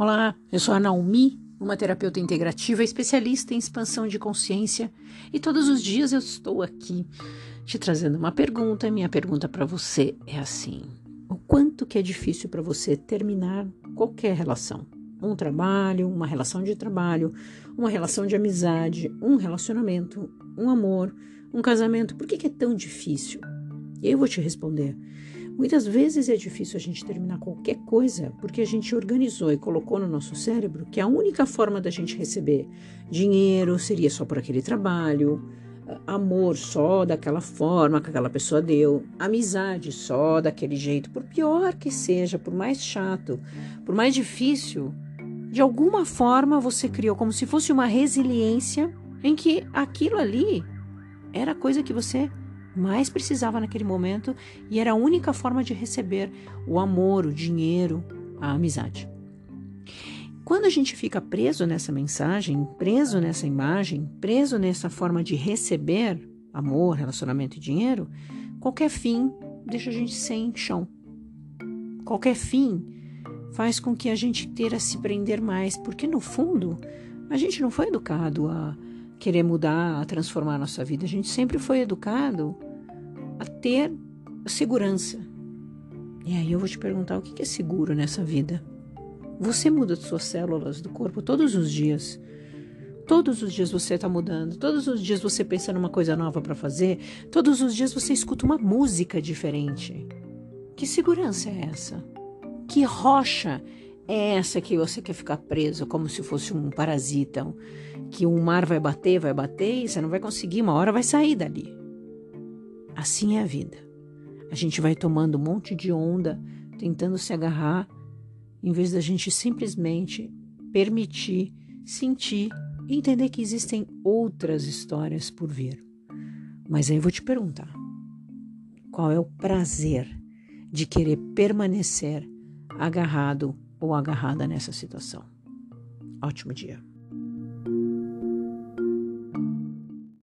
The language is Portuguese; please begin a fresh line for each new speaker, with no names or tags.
Olá, eu sou a Naomi, uma terapeuta integrativa especialista em expansão de consciência, e todos os dias eu estou aqui te trazendo uma pergunta. Minha pergunta para você é assim: o quanto que é difícil para você terminar qualquer relação? Um trabalho, uma relação de trabalho, uma relação de amizade, um relacionamento, um amor, um casamento. Por que, que é tão difícil? E eu vou te responder. Muitas vezes é difícil a gente terminar qualquer coisa porque a gente organizou e colocou no nosso cérebro que a única forma da gente receber dinheiro seria só por aquele trabalho, amor só daquela forma que aquela pessoa deu, amizade só daquele jeito, por pior que seja, por mais chato, por mais difícil, de alguma forma você criou como se fosse uma resiliência em que aquilo ali era coisa que você mais precisava naquele momento e era a única forma de receber o amor, o dinheiro, a amizade. Quando a gente fica preso nessa mensagem, preso nessa imagem, preso nessa forma de receber amor, relacionamento e dinheiro, qualquer fim deixa a gente sem chão. Qualquer fim faz com que a gente queira se prender mais, porque no fundo a gente não foi educado a querer mudar, a transformar a nossa vida. A gente sempre foi educado a ter segurança. E aí eu vou te perguntar o que é seguro nessa vida. Você muda suas células do corpo todos os dias. Todos os dias você está mudando, todos os dias você pensa numa coisa nova para fazer, todos os dias você escuta uma música diferente. Que segurança é essa? Que rocha é essa que você quer ficar preso como se fosse um parasita, que o mar vai bater, vai bater e você não vai conseguir, uma hora vai sair dali. Assim é a vida. A gente vai tomando um monte de onda, tentando se agarrar, em vez da gente simplesmente permitir, sentir e entender que existem outras histórias por vir. Mas aí eu vou te perguntar: qual é o prazer de querer permanecer agarrado ou agarrada nessa situação. Ótimo dia.